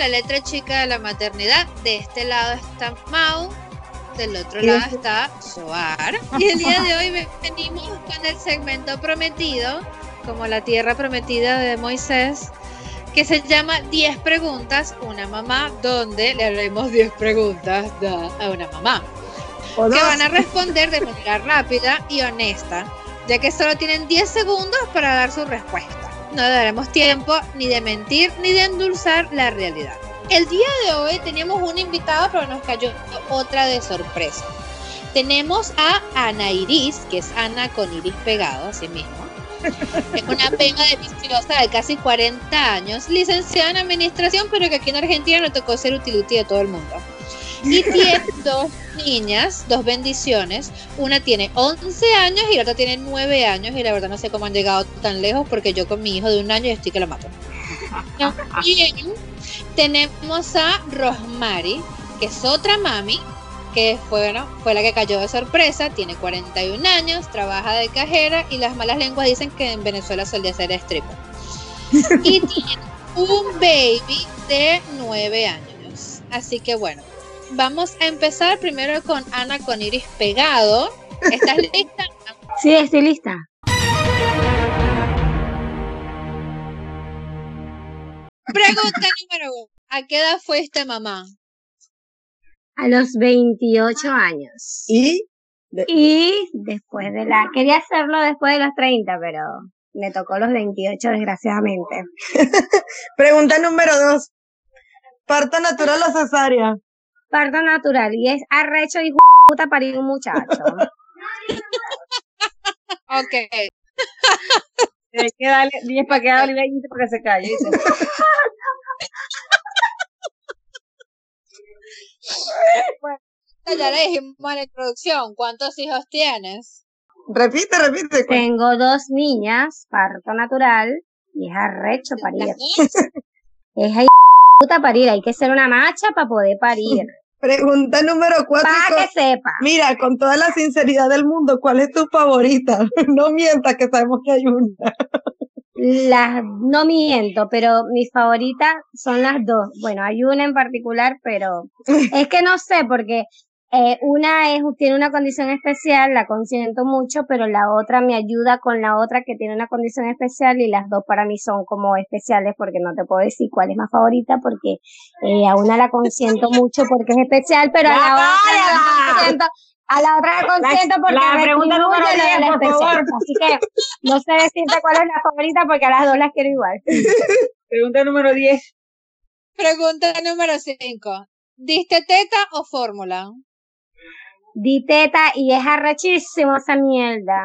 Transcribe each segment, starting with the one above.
la letra chica de la maternidad. De este lado está Mau, del otro lado está Soar. Y el día de hoy venimos con el segmento prometido, como la tierra prometida de Moisés, que se llama 10 preguntas, una mamá, donde le haremos 10 preguntas a una mamá. Que van a responder de manera rápida y honesta, ya que solo tienen 10 segundos para dar su respuesta. No daremos tiempo ni de mentir ni de endulzar la realidad. El día de hoy teníamos un invitado, pero nos cayó otra de sorpresa. Tenemos a Ana Iris, que es Ana con Iris pegado, así mismo. Es una pega deliciosa de casi 40 años, licenciada en administración, pero que aquí en Argentina le tocó ser utility de todo el mundo. Y tiene dos niñas, dos bendiciones. Una tiene 11 años y la otra tiene 9 años. Y la verdad no sé cómo han llegado tan lejos porque yo con mi hijo de un año estoy que la mato. También tenemos a Rosmary, que es otra mami, que fue, bueno, fue la que cayó de sorpresa, tiene 41 años, trabaja de cajera y las malas lenguas dicen que en Venezuela solía ser stripper. Y tiene un baby de 9 años. Así que bueno, vamos a empezar primero con Ana con Iris pegado. ¿Estás lista? Sí, estoy lista. Pregunta número uno. ¿A qué edad fuiste mamá? A los 28 años. ¿Y? Y después de la... Quería hacerlo después de los 30, pero me tocó los 28 desgraciadamente. Pregunta número dos. ¿Parto natural o cesárea? Parto natural. Y es arrecho y puta parir un muchacho. Ok. Hay que darle 10 para que hable y 20 para que se calle. dice. Ya le dijimos en la introducción. ¿Cuántos hijos tienes? Repite, repite. Tengo dos niñas, parto natural, y es arrecho parir. Es ahí puta parir, hay que ser una macha para poder parir. Pregunta número cuatro. Para que sepa. Mira, con toda la sinceridad del mundo, ¿cuál es tu favorita? No mientas que sabemos que hay una. Las, no miento, pero mis favoritas son las dos. Bueno, hay una en particular, pero es que no sé, porque eh, una es, tiene una condición especial, la consiento mucho, pero la otra me ayuda con la otra que tiene una condición especial y las dos para mí son como especiales porque no te puedo decir cuál es más favorita porque eh, a una la consiento mucho porque es especial, pero a la otra la consiento, a la otra la consiento porque la pregunta número retribuye lo de 10, la por especial. favor. Así que no sé decirte cuál es la favorita porque a las dos las quiero igual. Pregunta número 10. Pregunta número 5. ¿Diste teta o fórmula? Di teta y es arrechísimo esa mierda.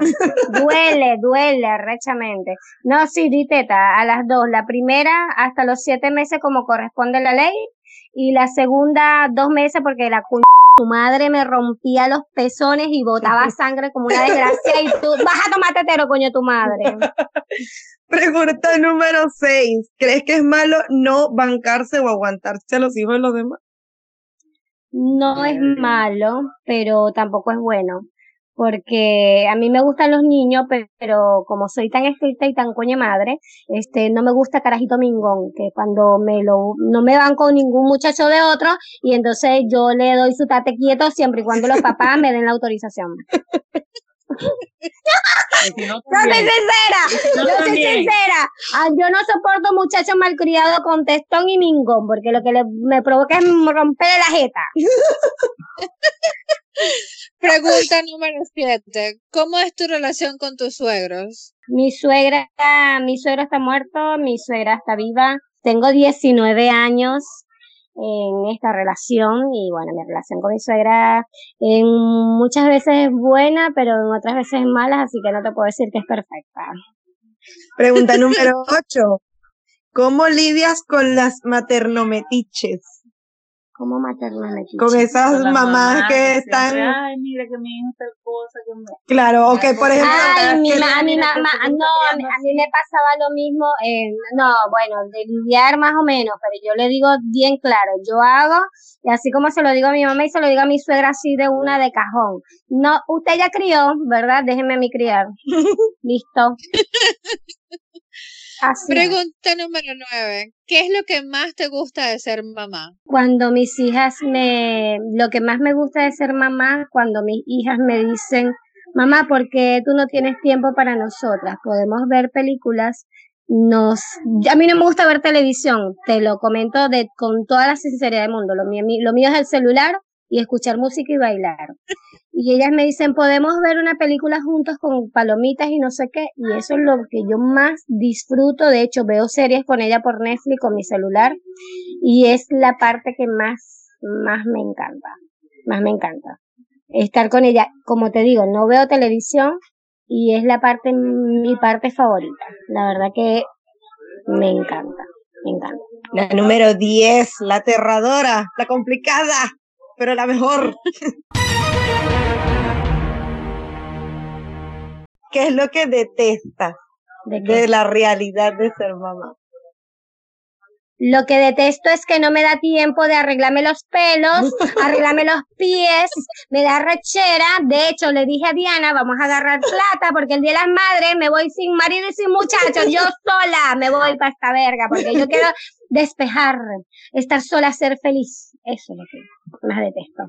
Duele, duele arrechamente. No, sí, di teta a las dos. La primera hasta los siete meses como corresponde la ley y la segunda dos meses porque la cu tu madre me rompía los pezones y botaba sangre como una desgracia y tú vas a tomar tetero, coño, tu madre. Pregunta número seis. ¿Crees que es malo no bancarse o aguantarse a los hijos de los demás? No es malo, pero tampoco es bueno. Porque a mí me gustan los niños, pe- pero como soy tan estricta y tan coña madre, este, no me gusta carajito mingón, que cuando me lo, no me van con ningún muchacho de otro, y entonces yo le doy su tate quieto siempre y cuando los papás me den la autorización. Si no, Yo soy sincera, Yo soy sincera. Ah, yo no soporto muchachos malcriados con testón y mingón, porque lo que le, me provoca es romper la jeta. Pregunta número 7. ¿Cómo es tu relación con tus suegros? Mi suegra, mi suegro está muerto, mi suegra está viva. Tengo 19 años en esta relación y bueno, mi relación con mi suegra en muchas veces es buena, pero en otras veces es mala, así que no te puedo decir que es perfecta. Pregunta número ocho. ¿Cómo lidias con las maternometiches? ¿Cómo materna me Con esas Con la mamás mamá que siempre, están, Ay, mira que mi hija tal cosa. Que me... claro, o que por ejemplo, Ay, mi, ma- a mi mamá, no, a mí me pasaba lo mismo, eh, no, bueno, de lidiar más o menos, pero yo le digo bien claro, yo hago, y así como se lo digo a mi mamá y se lo digo a mi suegra así de una de cajón. No, usted ya crió, ¿verdad? Déjeme a mí criar. Listo. Así es. Pregunta número nueve. ¿Qué es lo que más te gusta de ser mamá? Cuando mis hijas me, lo que más me gusta de ser mamá, cuando mis hijas me dicen, mamá, ¿por qué tú no tienes tiempo para nosotras? Podemos ver películas, nos, a mí no me gusta ver televisión, te lo comento de, con toda la sinceridad del mundo, lo mío, lo mío es el celular y escuchar música y bailar. Y ellas me dicen, podemos ver una película juntos con palomitas y no sé qué, y eso es lo que yo más disfruto, de hecho veo series con ella por Netflix con mi celular, y es la parte que más, más me encanta, más me encanta. Estar con ella, como te digo, no veo televisión y es la parte, mi parte favorita. La verdad que me encanta, me encanta. La número 10, la aterradora, la complicada, pero la mejor. ¿Qué es lo que detesta ¿De de la realidad de ser mamá? Lo que detesto es que no me da tiempo de arreglarme los pelos, arreglarme los pies, me da rechera. De hecho, le dije a Diana, vamos a agarrar plata porque el Día de las Madres me voy sin marido y sin muchachos, yo sola me voy para esta verga porque yo quiero despejar, estar sola, ser feliz. Eso es lo que más detesto.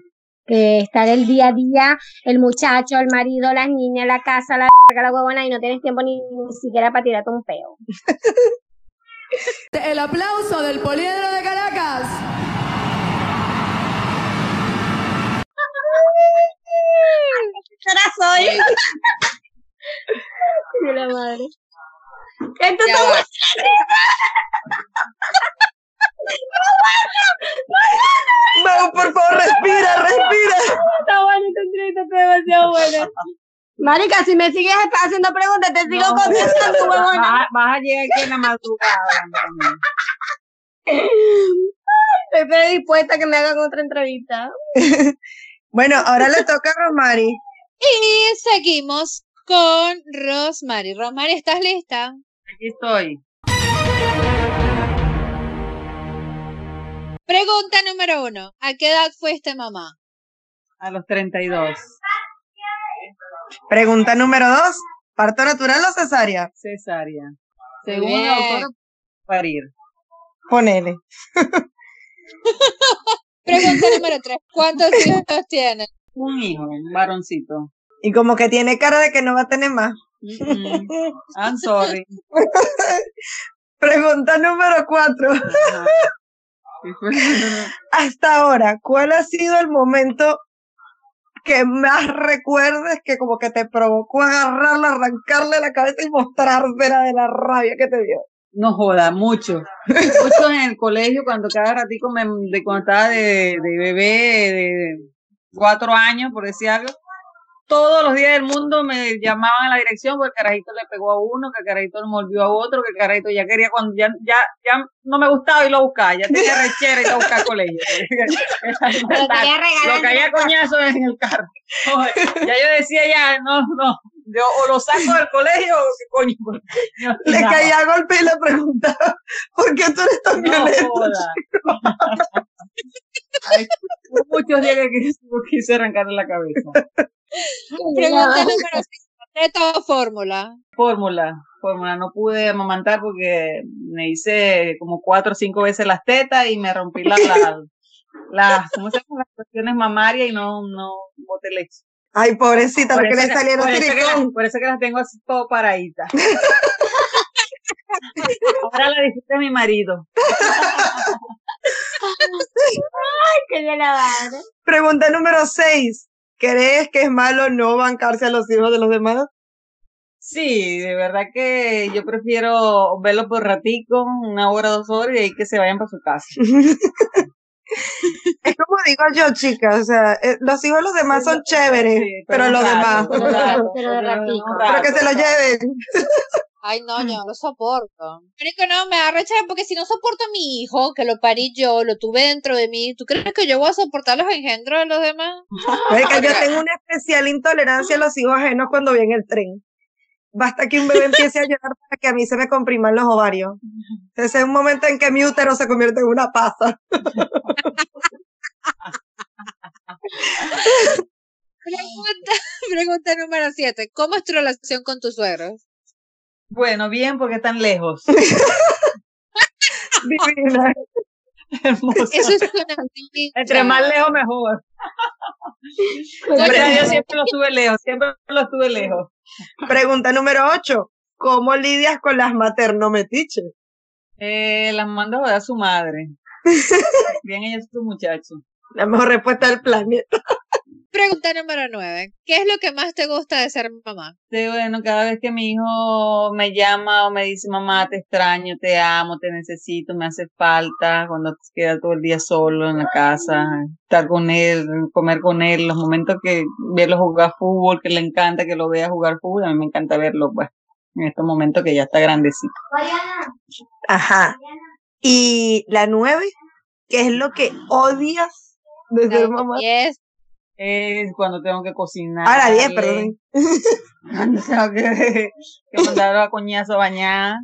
Que estar el día a día, el muchacho, el marido, las niñas, la casa, la la huevona y no tienes tiempo ni, ni siquiera para tirarte un peo. El aplauso del poliedro de Caracas. soy? De la madre. Entonces. Mau, por favor, respira, respira. Está bueno, esta entrevista está demasiado buena. Marica, si me sigues haciendo preguntas, te sigo contestando, huevona. Vas, vas a llegar aquí en la madrugada. Estoy predispuesta a que me hagan otra entrevista. Bueno, ahora le toca a Romari. Y seguimos con Rosmary. Rosmary, ¿estás lista? Aquí estoy. Pregunta número uno. ¿A qué edad fuiste mamá? A los 32. Pregunta número dos. ¿Parto natural o cesárea? Cesárea. Según bien. la doctora, parir. Ponele. Pregunta número tres. ¿Cuántos hijos tienes? Un hijo, un varoncito. Y como que tiene cara de que no va a tener más. Mm, I'm sorry. Pregunta número cuatro. Hasta ahora, ¿cuál ha sido el momento que más recuerdes que como que te provocó agarrarla, arrancarle la cabeza y mostrársela de la rabia que te dio? No joda, mucho. Mucho en el colegio, cuando cada ratico me, de cuando estaba de, de bebé, de cuatro años, por decir algo, todos los días del mundo me llamaban a la dirección porque el carajito le pegó a uno, que el carajito le mordió a otro, que el carajito ya quería cuando ya, ya, ya no me gustaba y lo buscaba, ya tenía rechera y lo buscaba al colegio. Lo caía coñazo en el carro. Ya yo decía ya, no, no, yo o lo saco del colegio o qué coño. yo- Le nada. caía a golpe y le preguntaba, ¿por qué tú eres tan No violento? joda. Ay, hubo muchos días que quise, quise arrancarle la cabeza. Pregunta número seis. ¿Teta o fórmula? Fórmula, fórmula. No pude amamantar porque me hice como cuatro o cinco veces las tetas y me rompí las, las, las ¿cómo se llama? Las cuestiones mamarias y no, no boté leche. Ay, pobrecita, Por lo que le salieron por eso que las- silicón. por eso que las tengo así todo paraditas. Ahora la disfruta mi marido. Que de la madre. Pregunta número 6. ¿Crees que es malo no bancarse a los hijos de los demás? Sí, de verdad que yo prefiero verlos por ratico, una hora, dos horas y ahí que se vayan para su casa. Es como digo yo, chicas, o sea, eh, los hijos de los demás son chéveres, Sí, pero un los rato, demás, un rato, Pero ratico. pero que rato, se rato. lleven. Ay, no, yo no lo soporto. Marico, no, me da rechera porque si no soporto a mi hijo, que lo parí yo, lo tuve dentro de mí, ¿tú crees que yo voy a soportar los engendros de los demás? Es que yo tengo una especial intolerancia a los hijos ajenos cuando viene el tren. Basta que un bebé empiece a llorar para que a mí se me compriman los ovarios. Ese es un momento en que mi útero se convierte en una pasa. Pregunta, pregunta número siete. ¿Cómo es tu relación con tus suegros? Bueno, bien, porque están lejos. Divina. Eso es Entre más lejos, mejor. Dios siempre lo tuve lejos, siempre lo tuve lejos. Pregunta número 8. ¿Cómo lidias con las maternometiches? Eh, las mando a joder a su madre. Bien, ella es su muchacho. La mejor respuesta del planeta. Pregunta número 9. ¿Qué es lo que más te gusta de ser mamá? Sí, bueno, cada vez que mi hijo me llama o me dice, mamá, te extraño, te amo, te necesito, me hace falta, cuando queda todo el día solo en la casa, estar con él, comer con él, los momentos que verlo jugar fútbol, que le encanta que lo vea jugar fútbol, a mí me encanta verlo, pues, en estos momentos que ya está grandecito. Ajá. Y la 9. ¿Qué es lo que odias de ser mamá? Yes. Es cuando tengo que cocinar. Ah, la 10, perdón. Cuando tengo que, que mandarlo a coñazo a bañar.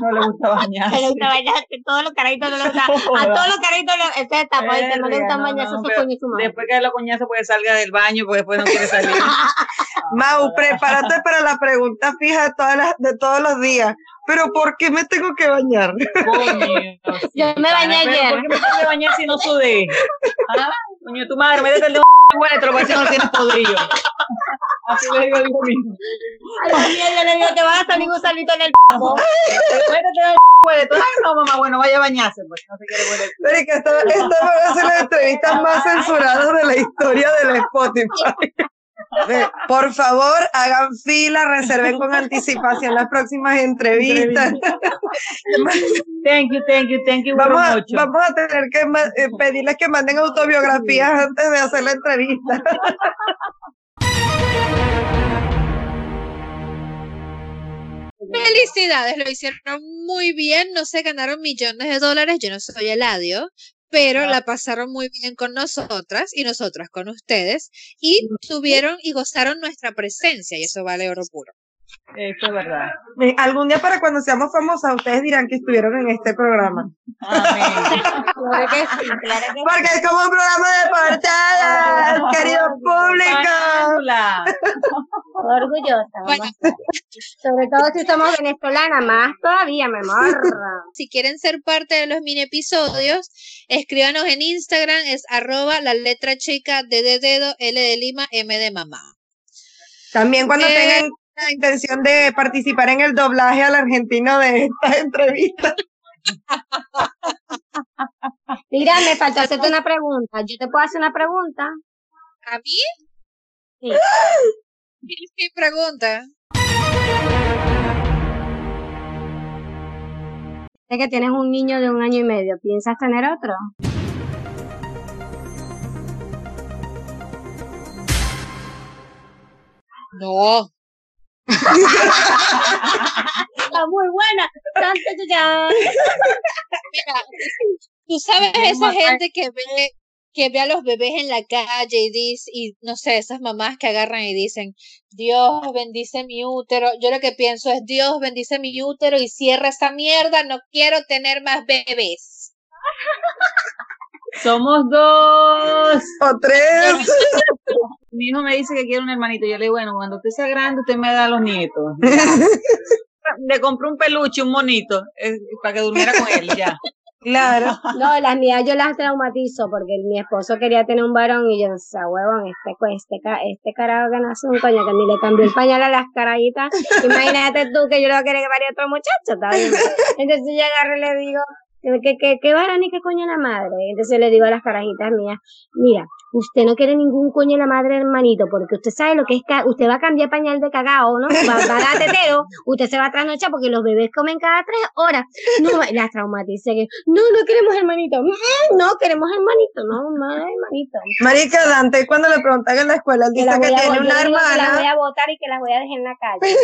No le gusta bañarse. Le gusta bañarse, todos los carajitos no le gusta. A todos los carajitos, le- esa etapa, ¿viste? no le no, bañarse no, su. Después que la coñazo, pues salga del baño, porque después no quiere salir. Mau, prepárate para la pregunta fija de, todas las, de todos los días. ¿Pero por qué me tengo que bañar? Coño. Yo me bañé ayer. ¿Por qué me tengo que bañar si no sudé? ¿Ah? Coño, tu madre, métete el dedo bueno, te lo voy a decir, no tienes podrido. Así le digo al hijo mío. A la yo le digo, te vas a salir un salito en el p***o. Métete el no, mamá, bueno, vaya a bañarse, pues. No se quiere huele. Pero es que esta, esta van a ser las entrevistas más censuradas de la historia del Spotify. Por favor, hagan fila, reserven con anticipación las próximas entrevistas. Thank you, thank you, thank you. Vamos a, mucho. vamos a tener que eh, pedirles que manden autobiografías antes de hacer la entrevista. Felicidades, lo hicieron muy bien, no se ganaron millones de dólares, yo no soy Eladio, pero la pasaron muy bien con nosotras y nosotras con ustedes y tuvieron y gozaron nuestra presencia y eso vale oro puro. Eso es verdad. Algún día para cuando seamos famosas, ustedes dirán que estuvieron en este programa. Amén. Claro que sí, claro que sí. Porque es como un programa de portadas, querido público. Orgullosa, Bueno. Sobre todo si somos venezolanas, más todavía, mi amor. Si quieren ser parte de los mini episodios, escríbanos en Instagram, es arroba la letra chica D de dedo, L de Lima, M de mamá. También cuando Eh, tengan la intención de participar en el doblaje al argentino de esta entrevista. Mira, me faltó hacerte una pregunta. ¿Yo te puedo hacer una pregunta? ¿A mí? Sí. ¿Qué es mi pregunta? Sé que tienes un niño de un año y medio. ¿Piensas tener otro? No. Está muy buena. Mira, tú sabes esa gente que ve que ve a los bebés en la calle y dice, y no sé, esas mamás que agarran y dicen, Dios bendice mi útero. Yo lo que pienso es, Dios bendice mi útero y cierra esa mierda, no quiero tener más bebés. Somos dos. O tres. Mi hijo me dice que quiere un hermanito. Yo le digo, bueno, cuando usted sea grande, usted me da los nietos. Le compré un peluche, un monito, eh, para que durmiera con él, ya. Claro. No, las mías yo las traumatizo porque mi esposo quería tener un varón y yo, o sea, huevón, este, este, este carajo que nace un coño que ni le cambió el pañal a las carajitas. Imagínate tú que yo le voy a querer que pare otro muchacho, ¿está bien? Entonces yo agarro y le digo, ¿qué, qué, qué varón y qué coño la madre? Entonces le digo a las carajitas mías, mira, usted no quiere ningún coño la madre hermanito porque usted sabe lo que es, ca- usted va a cambiar pañal de cagao, ¿no? Va, va a dar tetero, usted se va a trasnochar porque los bebés comen cada tres horas. No, las traumaticé que, no, no queremos hermanito. Mm, No, queremos hermanito. No, no, hermanito. Marica Dante, cuando le preguntan en la escuela, él Que dice que tiene una digo que las voy hermana. a botar y que las voy a dejar en la calle.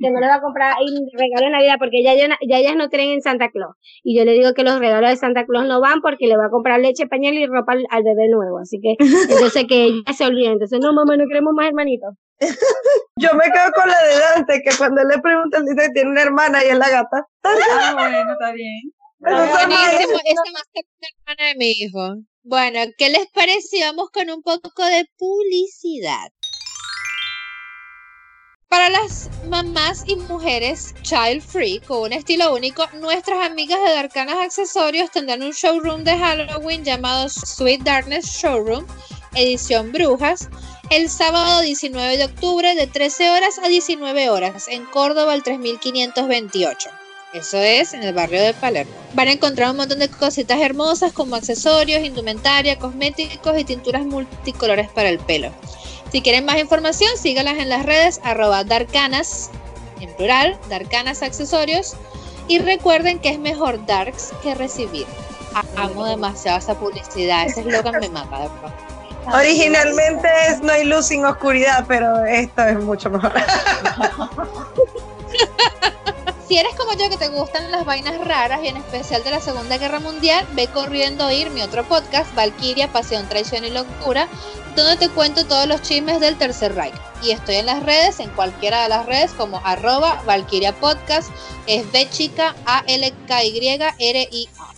que no le va a comprar regalo de Navidad porque ya, ya, ya ellas no creen en Santa Claus. Y yo le digo que los regalos de Santa Claus no van porque le va a comprar leche, pañal y ropa al, al bebé nuevo. Así que, entonces que ella se olvide. Entonces, no, mamá, no queremos más hermanitos. Yo me quedo con la de Dante, que cuando él le preguntan, dice que tiene una hermana y es la gata. Ah, bueno, está bien. Pero esa Buenísimo, esa va a ser la hermana de mi hijo. Bueno, ¿qué les parece? si Vamos con un poco de publicidad. Para las mamás y mujeres child free con un estilo único, nuestras amigas de Darkanas Accesorios tendrán un showroom de Halloween llamado Sweet Darkness Showroom, edición Brujas, el sábado 19 de octubre de 13 horas a 19 horas en Córdoba al 3528. Eso es en el barrio de Palermo. Van a encontrar un montón de cositas hermosas como accesorios, indumentaria, cosméticos y tinturas multicolores para el pelo. Si quieren más información, sígalas en las redes arroba darkanas, en plural, darkanas accesorios. Y recuerden que es mejor darks que recibir. Amo demasiado esa publicidad, ese eslogan me mata de. Originalmente es No hay luz sin oscuridad, pero esto es mucho mejor. Si eres como yo que te gustan las vainas raras y en especial de la Segunda Guerra Mundial, ve corriendo a oír mi otro podcast, Valkyria, Pasión, Traición y Locura, donde te cuento todos los chismes del Tercer Reich. Y estoy en las redes, en cualquiera de las redes, como arroba Valkyria Podcast, es B chica A L K Y R I A.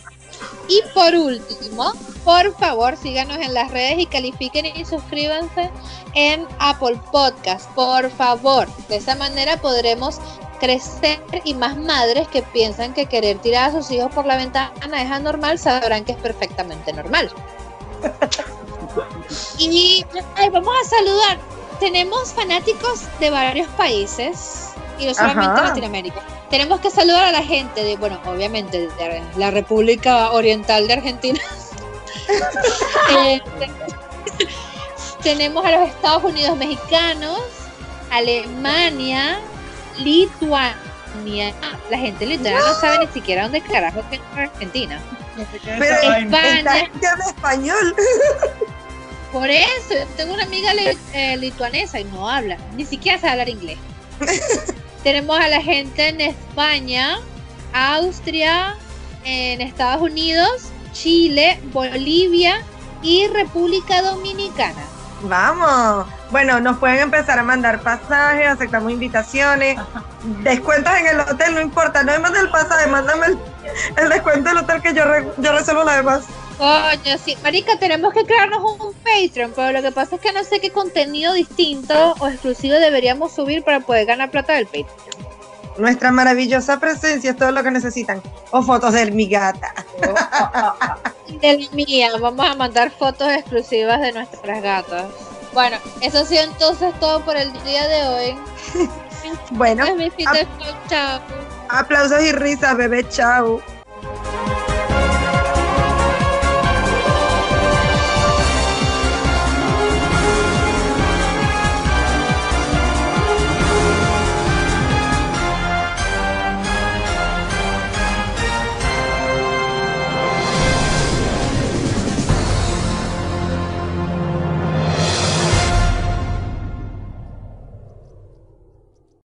Y por último, por favor, síganos en las redes y califiquen y suscríbanse en Apple Podcast, por favor. De esa manera podremos crecer y más madres que piensan que querer tirar a sus hijos por la ventana es anormal sabrán que es perfectamente normal. y ay, vamos a saludar. Tenemos fanáticos de varios países y no solamente Ajá. Latinoamérica. Tenemos que saludar a la gente de, bueno, obviamente de la República Oriental de Argentina. Eh, tenemos a los Estados Unidos mexicanos, Alemania, Lituania. La gente lituana no sabe ni siquiera dónde carajo que es Argentina. Pero España. habla español. Por eso, tengo una amiga li- eh, lituanesa y no habla, ni siquiera sabe hablar inglés. Tenemos a la gente en España, Austria, en Estados Unidos, Chile, Bolivia y República Dominicana. Vamos. Bueno, nos pueden empezar a mandar pasajes, aceptamos invitaciones, descuentos en el hotel, no importa, no me mandes el pasaje, mándame el, el descuento del hotel que yo, re- yo resuelvo lo demás. Coño, sí. Marica, tenemos que crearnos un Patreon, pero lo que pasa es que no sé qué contenido distinto o exclusivo deberíamos subir para poder ganar plata del Patreon. Nuestra maravillosa presencia es todo lo que necesitan. O fotos de mi gata. De la mía, vamos a mandar fotos exclusivas de nuestras gatas. Bueno, eso ha sido entonces todo por el día de hoy. Bueno, Pues, mis ap- fitas, chao. aplausos y risas, bebé, chao.